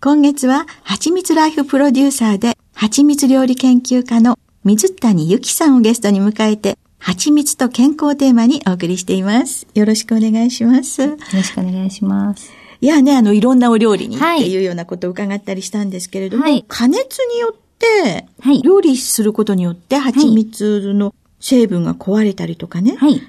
今月は、はちみつライフプロデューサーで、はちみつ料理研究家の水谷ゆきさんをゲストに迎えて、蜂蜜と健康テーマにお送りしています。よろしくお願いします。よろしくお願いします。いやね、あの、いろんなお料理にっていうようなことを伺ったりしたんですけれども、はい、加熱によって、はい、料理することによって蜂蜜の成分が壊れたりとかね、はい、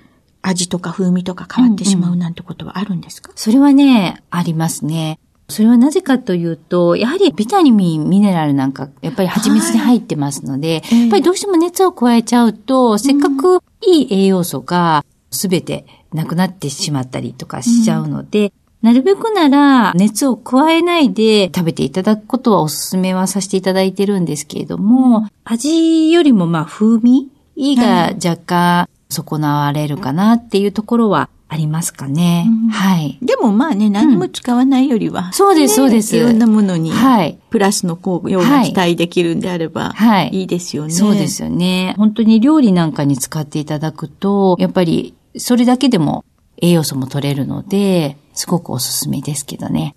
味とか風味とか変わってしまうなんてことはあるんですか、うんうん、それはね、ありますね。それはなぜかというと、やはりビタミン、ミネラルなんか、やっぱり蜂蜜に入ってますので、はい、やっぱりどうしても熱を加えちゃうと、せっかくいい栄養素がすべてなくなってしまったりとかしちゃうので、うん、なるべくなら熱を加えないで食べていただくことはお勧めはさせていただいてるんですけれども、味よりもまあ風味が若干損なわれるかなっていうところはありますかね。うん、はい。でもまあね、何も使わないよりは、うん、そうです、そうです。いろんなものに、はい。プラスの効用が期待できるんであれば、はい。いいですよね。そうですよね。本当に料理なんかに使っていただくと、やっぱり、それだけでも栄養素も取れるので、すごくおすすめですけどね。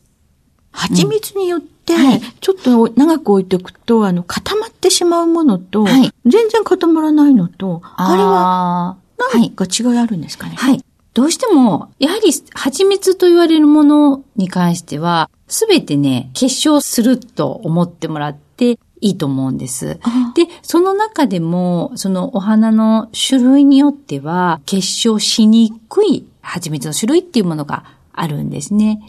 蜂蜜によって、ちょっと長く置いておくと、あの、固まってしまうものと、はい、全然固まらないのと、あれは、何か違いあるんですかね、はい。どうしても、やはり蜂蜜と言われるものに関しては、すべてね、結晶すると思ってもらっていいと思うんです。で、その中でも、そのお花の種類によっては、結晶しにくい蜂蜜の種類っていうものがあるんですね。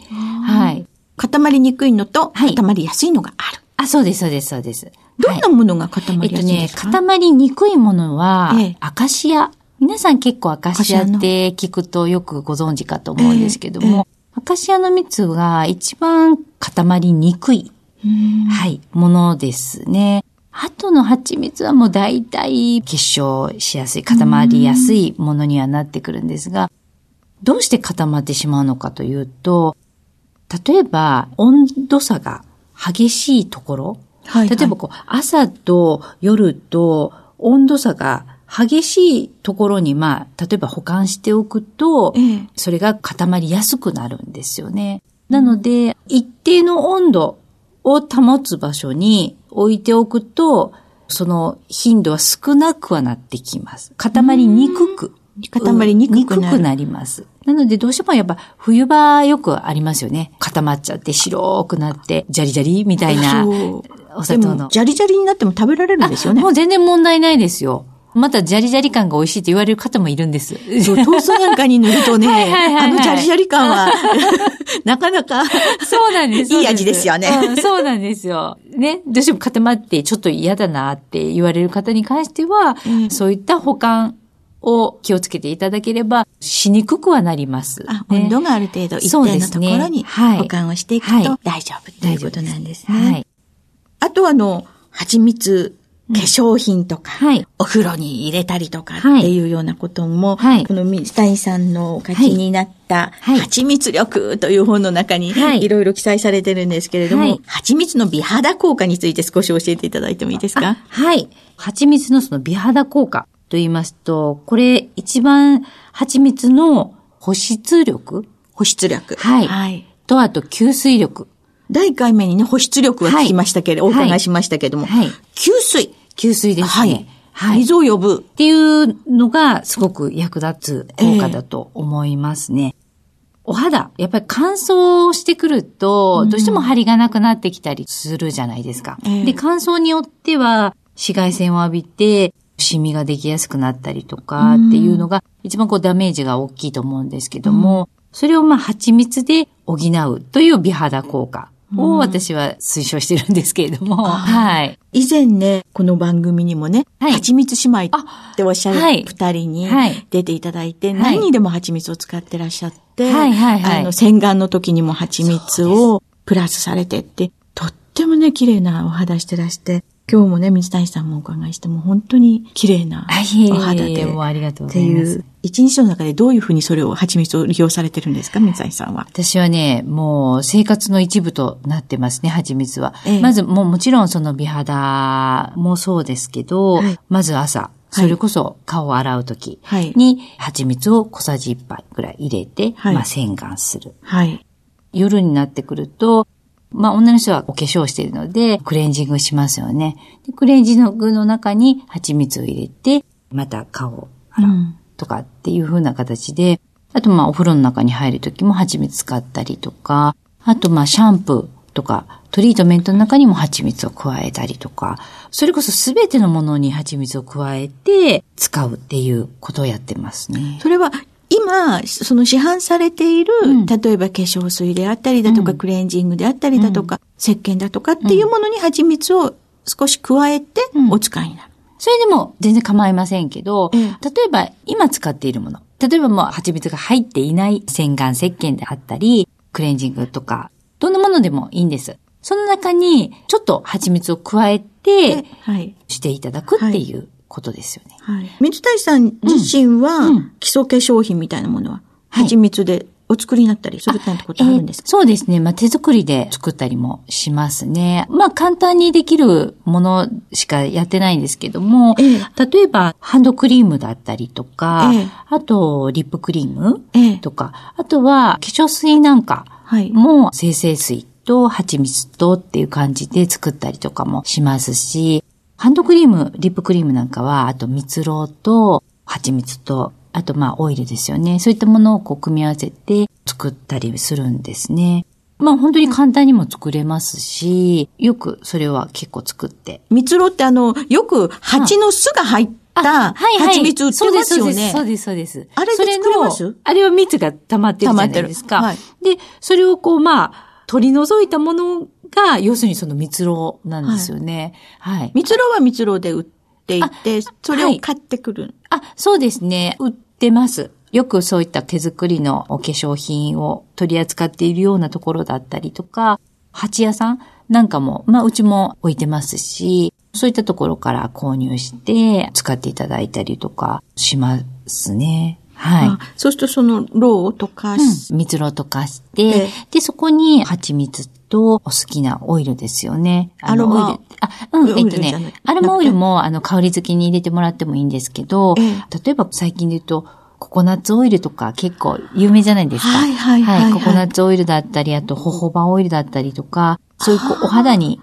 はい。固まりにくいのと、固まりやすいのがある。あ、そうです、そうです、そうです。どんなものが固まりやすいですか、えっとね、固まりにくいものは、ええ、アカシア皆さん結構アカシアって聞くとよくご存知かと思うんですけども、アカシアの蜜が一番固まりにくい、はい、ものですね。後の蜂蜜はもう大体結晶しやすい、固まりやすいものにはなってくるんですが、どうして固まってしまうのかというと、例えば温度差が激しいところ、はいはい、例えばこう朝と夜と温度差が激しいところに、まあ、例えば保管しておくと、ええ、それが固まりやすくなるんですよね。なので、一定の温度を保つ場所に置いておくと、その頻度は少なくはなってきます。固まりにくく。固まりにくくなくなります。なのでどうしてもやっぱ冬場よくありますよね。固まっちゃって白くなって、ジャリジャリみたいなお砂糖の。ジャリジャリになっても食べられるんですよね。もう全然問題ないですよ。またジャリジャリ感が美味しいって言われる方もいるんです。そう、トーストなんかに塗るとね、はいはいはいはい、あのジャリジャリ感は、なかなか、そうなんです。いい味ですよね、うん、そうなんですよ。ね、どうしても固まってちょっと嫌だなって言われる方に関しては、うん、そういった保管を気をつけていただければ、しにくくはなります、ね、あ、温度がある程度一定のところに保管をしていくと大丈夫ということなんですね。はい。あとあの、蜂蜜化粧品とか、はい、お風呂に入れたりとかっていうようなことも、はい、この水谷さんのお書きになった、蜂蜜力という本の中に、いろいろ記載されてるんですけれども、はい、蜂蜜の美肌効果について少し教えていただいてもいいですか？はい。蜂蜜のその美肌効果と言いますと、これ一番蜂蜜の保湿力保湿力。はい。はい。と、あと吸水力。第1回目にね、保湿力は聞きましたけれど、はい、お伺いしましたけれども、はい、吸水。吸水ですね。はい。はい。水を呼ぶ。っていうのがすごく役立つ効果だと思いますね。えーお肌、やっぱり乾燥してくると、どうしても張りがなくなってきたりするじゃないですか。うん、で、乾燥によっては、紫外線を浴びて、シミができやすくなったりとかっていうのが、一番こうダメージが大きいと思うんですけども、うん、それをまあ蜂蜜で補うという美肌効果を私は推奨してるんですけれども、はい。以前ね、この番組にもね、はい、蜂蜜姉妹っておっしゃる二人に出ていただいて、はい、何にでも蜂蜜を使ってらっしゃって、はいはいはい、あの、洗顔の時にも蜂蜜をプラスされてって、とってもね、綺麗なお肌してらして、今日もね、水谷さんもお伺いしても本当に綺麗なお肌で。もうありがとうございます。一日の中でどういうふうにそれを、蜂蜜を利用されてるんですか、水谷さんは？私はね、もう生活の一部となってますね、蜂蜜は。ええ、まず、もうもちろんその美肌もそうですけど、はい、まず朝、それこそ顔を洗うときに、蜂蜜を小さじ1杯ぐらい入れて、はい、まあ洗顔する。はい。夜になってくると、まあ、女の人はお化粧しているので、クレンジングしますよね。でクレンジングの中に蜂蜜を入れて、また顔を洗うとかっていう風な形で、あと、まあ、お風呂の中に入るときも蜂蜜使ったりとか、あと、まあ、シャンプーとか、トリートメントの中にも蜂蜜を加えたりとか、それこそすべてのものに蜂蜜を加えて使うっていうことをやってますね。それは今、その市販されている、うん、例えば化粧水であったりだとか、うん、クレンジングであったりだとか、うん、石鹸だとかっていうものに蜂蜜を少し加えてお使いになる。それでも全然構いませんけど、例えば今使っているもの、例えばもう蜂蜜が入っていない洗顔石鹸であったり、クレンジングとか、どんなものでもいいんです。その中にちょっと蜂蜜を加えて、していただくっていうことですよね。はい。水谷さん自身は、基礎化粧品みたいなものは、蜂蜜でお作りになったりするなんてことあるんですか、えー、そうですね。まあ、手作りで作ったりもしますね。まあ、簡単にできるものしかやってないんですけども、えー、例えば、ハンドクリームだったりとか、えー、あと、リップクリームとか、あとは、化粧水なんかも、生成水と蜂蜜とっていう感じで作ったりとかもしますし、ハンドクリーム、リップクリームなんかは、あと蜜蝋と蜂蜜と、あとまあオイルですよね。そういったものをこう組み合わせて作ったりするんですね。まあ本当に簡単にも作れますし、よくそれは結構作って。蜜蝋ってあの、よく蜂の巣が入った蜂蜜売ってますよね。そうです、そうです。あれで作れます？あれは蜜が溜まってるじゃないですか。はい、で、それをこうまあ、取り除いたものが、要するにその蜜蝋なんですよね。はい。はい、蜜蝋は蜜蝋で売っていて、それを買ってくる、はい、あ、そうですね。売ってます。よくそういった手作りのお化粧品を取り扱っているようなところだったりとか、蜂屋さんなんかも、まあうちも置いてますし、そういったところから購入して使っていただいたりとかしますね。はい。そうするとその、ローとか、うん、蜜ろとかして、で、そこに蜂蜜とお好きなオイルですよね。アロマ。オイル。あ、うん、えっとね、アロマオイルも、あの、香り付きに入れてもらってもいいんですけど、例えば最近で言うと、ココナッツオイルとか結構有名じゃないですか。はいはいはい、はい、ココナッツオイルだったり、あと、ホホバオイルだったりとか、そういうこうお肌に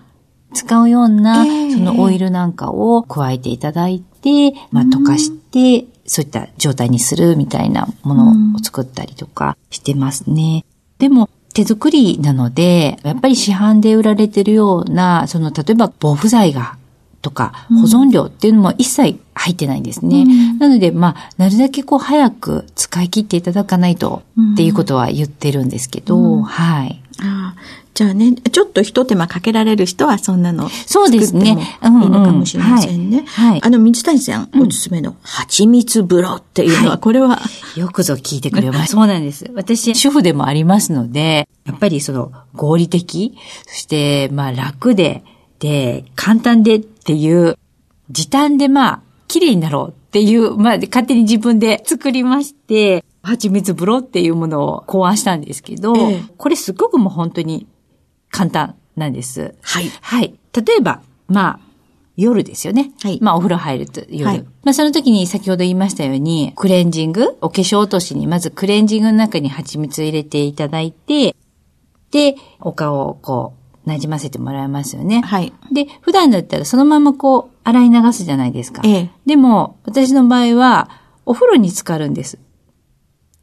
使うような、そのオイルなんかを加えていただいて、まあ、溶かして、そういった状態にするみたいなものを作ったりとかしてますね。でも、手作りなので、やっぱり市販で売られてるような、その、例えば防腐剤がとか、保存料っていうのも一切入ってないんですね。うん、なので、まあ、なるだけこう早く使い切っていただかないとっていうことは言ってるんですけど、うん、はい。あじゃあね、ちょっと一手間かけられる人はそんなのそうですね。いいのかもしれませんね。はい。あの、水谷さん、おすすめの蜂蜜風呂っていうのは、これは、よくぞ聞いてくれました。そうなんです。私、主婦でもありますので、やっぱりその、合理的、そして、まあ楽で、で、簡単でっていう時短でまあ、綺麗になろうっていう、まあ、勝手に自分で作りまして、蜂蜜風呂っていうものを考案したんですけど、ええ、これすごくもう本当に簡単なんです。はい。はい。例えば、まあ、夜ですよね。はい。まあ、お風呂入ると夜。はい。まあ、その時に先ほど言いましたように、クレンジング、お化粧落としに、まずクレンジングの中に蜂蜜を入れていただいて、で、お顔をこう、馴染ませてもらいますよね。はい。で、普段だったらそのままこう、洗い流すじゃないですか。ええ。でも、私の場合は、お風呂に浸かるんです。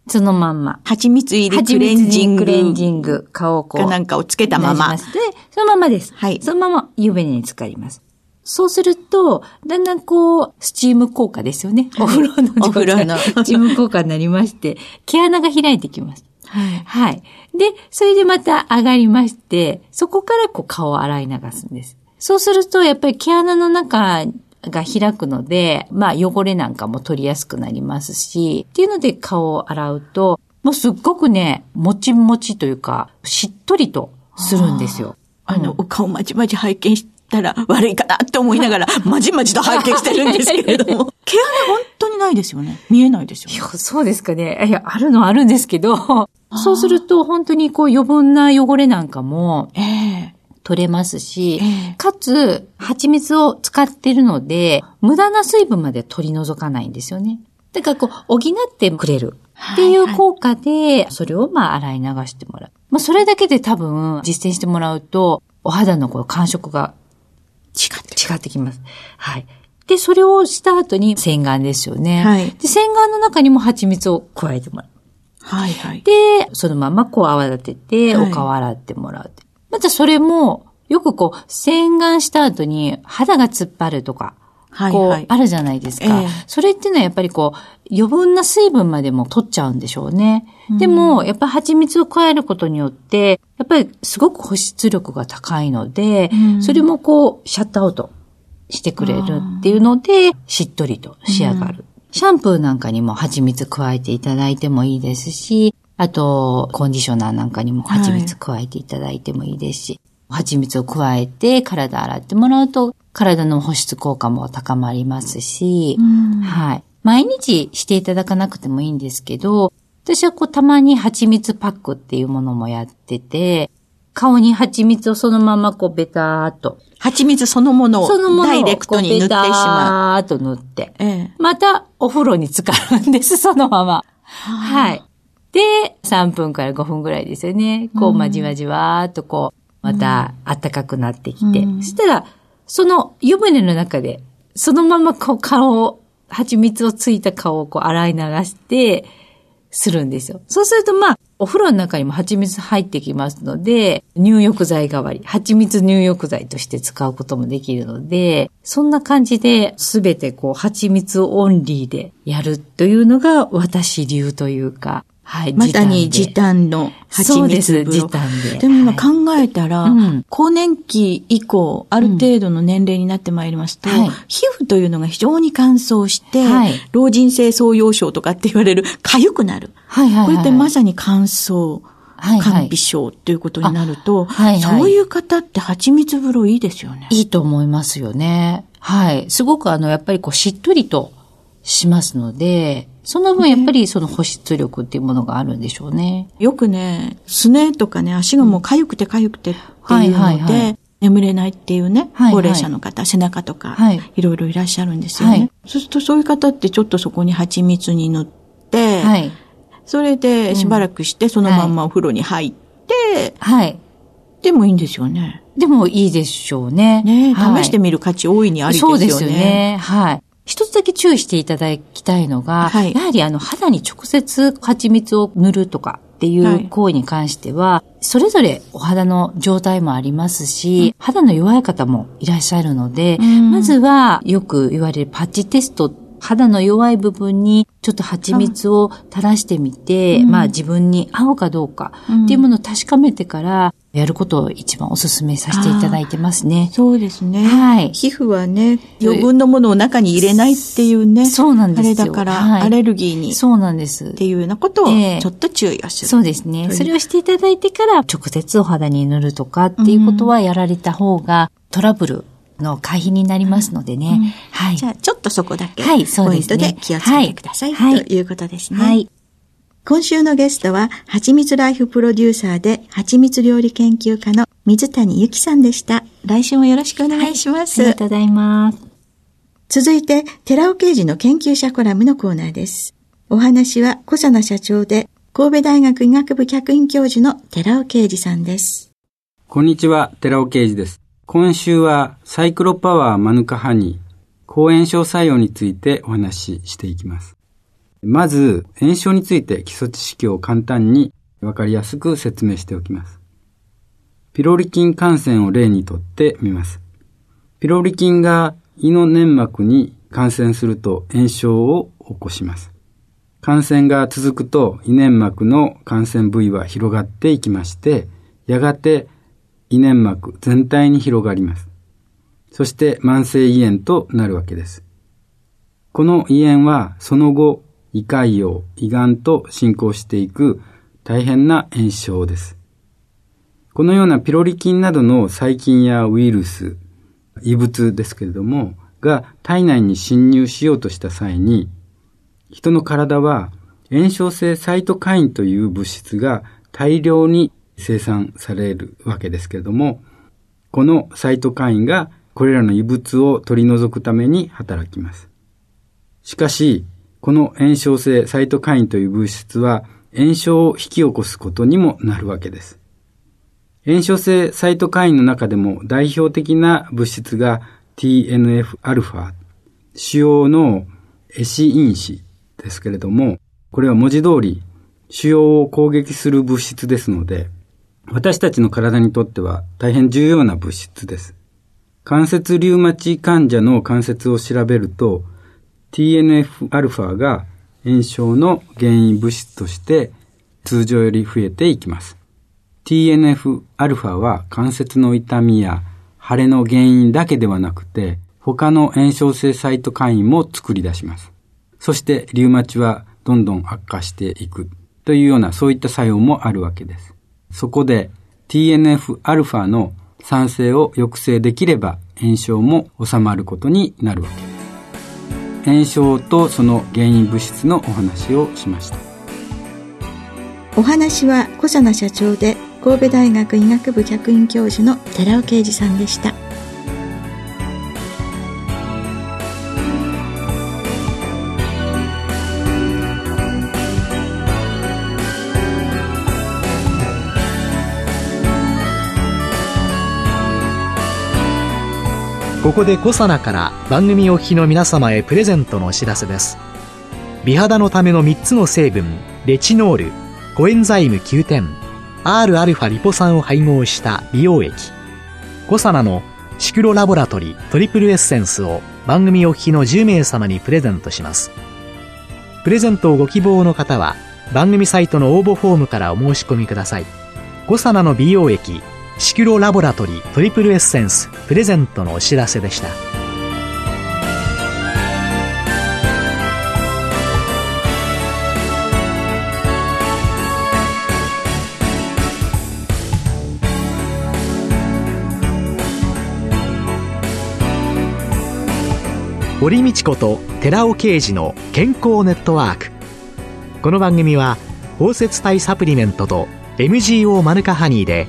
そのまんま。蜂蜜入りクレンジング。クレンジング。顔をこう。かなんかをつけたまま。で、そのままです。はい。そのまま湯船に浸かります。そうすると、だんだんこう、スチーム効果ですよね。お風呂のお風呂の。スチーム効果になりまして、毛穴が開いてきます。はい。はい。で、それでまた上がりまして、そこからこう顔を洗い流すんです。そうすると、やっぱり毛穴の中が開くので、まあ汚れなんかも取りやすくなりますし、っていうので顔を洗うと、もうすっごくね、もちもちというか、しっとりとするんですよ。あの、お顔まじまじ拝見したら悪いかなって思いながら、まじまじと拝見してるんですけれども。毛穴本当にないですよね。見えないですよ、ね。いや、そうですかね。いや、あるのはあるんですけど、そうすると本当にこう余分な汚れなんかも、ええー取れますし、えー、かつ、蜂蜜を使ってるので、無駄な水分まで取り除かないんですよね。だからこう、補ってくれるっていう効果で、それをまあ洗い流してもらう。まあそれだけで多分実践してもらうと、お肌のこう感触が違って違ってきます。はい。で、それをした後に洗顔ですよね。はい。で、洗顔の中にも蜂蜜を加えてもらう。はいはい。で、そのままこう泡立てて、お顔洗ってもらう。またそれも、よくこう、洗顔した後に肌が突っ張るとか、はいはい、こう、あるじゃないですか、えー、それっていうのはやっぱりこう、余分な水分までも取っちゃうんでしょうね。うん、でも、やっぱ蜂蜜を加えることによって、やっぱりすごく保湿力が高いので、うん、それもこう、シャットアウトしてくれるっていうので、しっとりと仕上がる。うん、シャンプーなんかにも蜂蜜加えていただいてもいいですし、あと、コンディショナーなんかにも蜂蜜加えていただいてもいいですし、はい、蜂蜜を加えて体洗ってもらうと、体の保湿効果も高まりますし、はい。毎日していただかなくてもいいんですけど、私はこうたまに蜂蜜パックっていうものもやってて、顔に蜂蜜をそのままこうベターっと。蜂蜜そのものをダイレクトに塗ってしまう。ベターっと塗って。ええ、またお風呂に浸かるんです、そのまま。はい。で、3分から5分ぐらいですよね。こう、まじわじわーっとこう、また暖かくなってきて。そしたら、その湯船の中で、そのままこう顔を、蜂蜜をついた顔をこう洗い流して、するんですよ。そうするとまあ、お風呂の中にも蜂蜜入ってきますので、入浴剤代わり、蜂蜜入浴剤として使うこともできるので、そんな感じで全てこう蜂蜜オンリーでやるというのが私流というか、はい。まさに時短の蜂蜜風呂。時短で。でも考えたら、はい、更年期以降、ある程度の年齢になってまいりますと、うん、皮膚というのが非常に乾燥して、はい、老人性創用症とかって言われる、痒くなる。はいはいはい、これってまさに乾燥。はいはい、肝微症っていうことになると、はいはい、そういう方って蜂蜜風呂いいですよね。いいと思いますよね。はい。すごくあの、やっぱりこう、しっとりとしますので、その分やっぱりその保湿力っていうものがあるんでしょうね。よくね、すねとかね、足がもう痒くて痒くてっていうので、眠れないっていうね、はいはい、高齢者の方、背中とか、はい、いろいろいらっしゃるんですよね。はい、そうするとそういう方ってちょっとそこに蜂蜜に塗って、はい、それでしばらくしてそのまんまお風呂に入って、はい。でもいいんですよね。でもいいでしょうね。ね、試してみる価値大いにありですよね。そうですよね。はい。一つだけ注意していただきたいのが、はい、やはりあの肌に直接蜂蜜を塗るとかっていう行為に関しては、はい、それぞれお肌の状態もありますし、うん、肌の弱い方もいらっしゃるので、まずはよく言われるパッチテスト肌の弱い部分にちょっと蜂蜜を垂らしてみて、うん、まあ自分に合うかどうかっていうものを確かめてから、やることを一番お勧めさせていただいてますね。そうですね。はい。皮膚はね、余分なものを中に入れないっていうね。そうなんですよ。あれだから、はい、アレルギーに。そうなんです。っていうようなことを、ちょっと注意をする、そうですね。それをしていただいてから、直接お肌に塗るとかっていうことはやられた方が、トラブルの会費になりますのでね。うん、はい。じゃあ、ちょっとそこだけ、はい、ポイントで気をつけてください、はい、ということですね。はい。今週のゲストは、はちみつライフプロデューサーで、はちみつ料理研究家の水谷由紀さんでした。来週もよろしくお願いします。はい、ありがとうございます。続いて、寺尾刑事の研究者コラムのコーナーです。お話は、小佐奈社長で、神戸大学医学部客員教授の寺尾啓二さんです。こんにちは、寺尾啓二です。今週はサイクロパワーマヌカハニー、抗炎症作用についてお話ししていきます。まず、炎症について基礎知識を簡単にわかりやすく説明しておきます。ピロリ菌感染を例にとってみます。ピロリ菌が胃の粘膜に感染すると炎症を起こします。感染が続くと胃粘膜の感染部位は広がっていきまして、やがて胃粘膜全体に広がります。そして慢性胃炎となるわけです。この胃炎はその後、胃潰瘍、胃がんと進行していく大変な炎症です。このようなピロリ菌などの細菌やウイルス、異物ですけれども、が体内に侵入しようとした際に、人の体は炎症性サイトカインという物質が大量に生産されるわけですけれども、このサイトカインがこれらの異物を取り除くために働きます。しかし、この炎症性サイトカインという物質は炎症を引き起こすことにもなるわけです。炎症性サイトカインの中でも代表的な物質が TNF-α、主要のエシ因子ですけれども、これは文字通り腫瘍を攻撃する物質ですので、私たちの体にとっては大変重要な物質です。関節リウマチ患者の関節を調べると、TNF-α が炎症の原因物質として通常より増えていきます。TNF-α は関節の痛みや腫れの原因だけではなくて、他の炎症性サイトカインも作り出します。そしてリウマチはどんどん悪化していくというようなそういった作用もあるわけです。そこで TNF-α の酸性を抑制できれば炎症も収まることになるわけ。炎症とその原因物質のお話をしました。お話は小佐奈社長で神戸大学医学部客員教授の寺尾啓二さんでした。ここでコサナから番組お聞きの皆様へプレゼントのお知らせです。美肌のための3つの成分、レチノール、コエンザイム9点、Rα リポ酸を配合した美容液、コサナのシクロラボラトリトリプルエッセンスを番組お聞きの10名様にプレゼントします。プレゼントをご希望の方は番組サイトの応募フォームからお申し込みください。コサナの美容液シキュロラボラトリートリプルエッセンスプレゼントのお知らせでした。堀道子と寺尾啓二の健康ネットワーク。この番組は包摂体サプリメントと MGO マヌカハニーで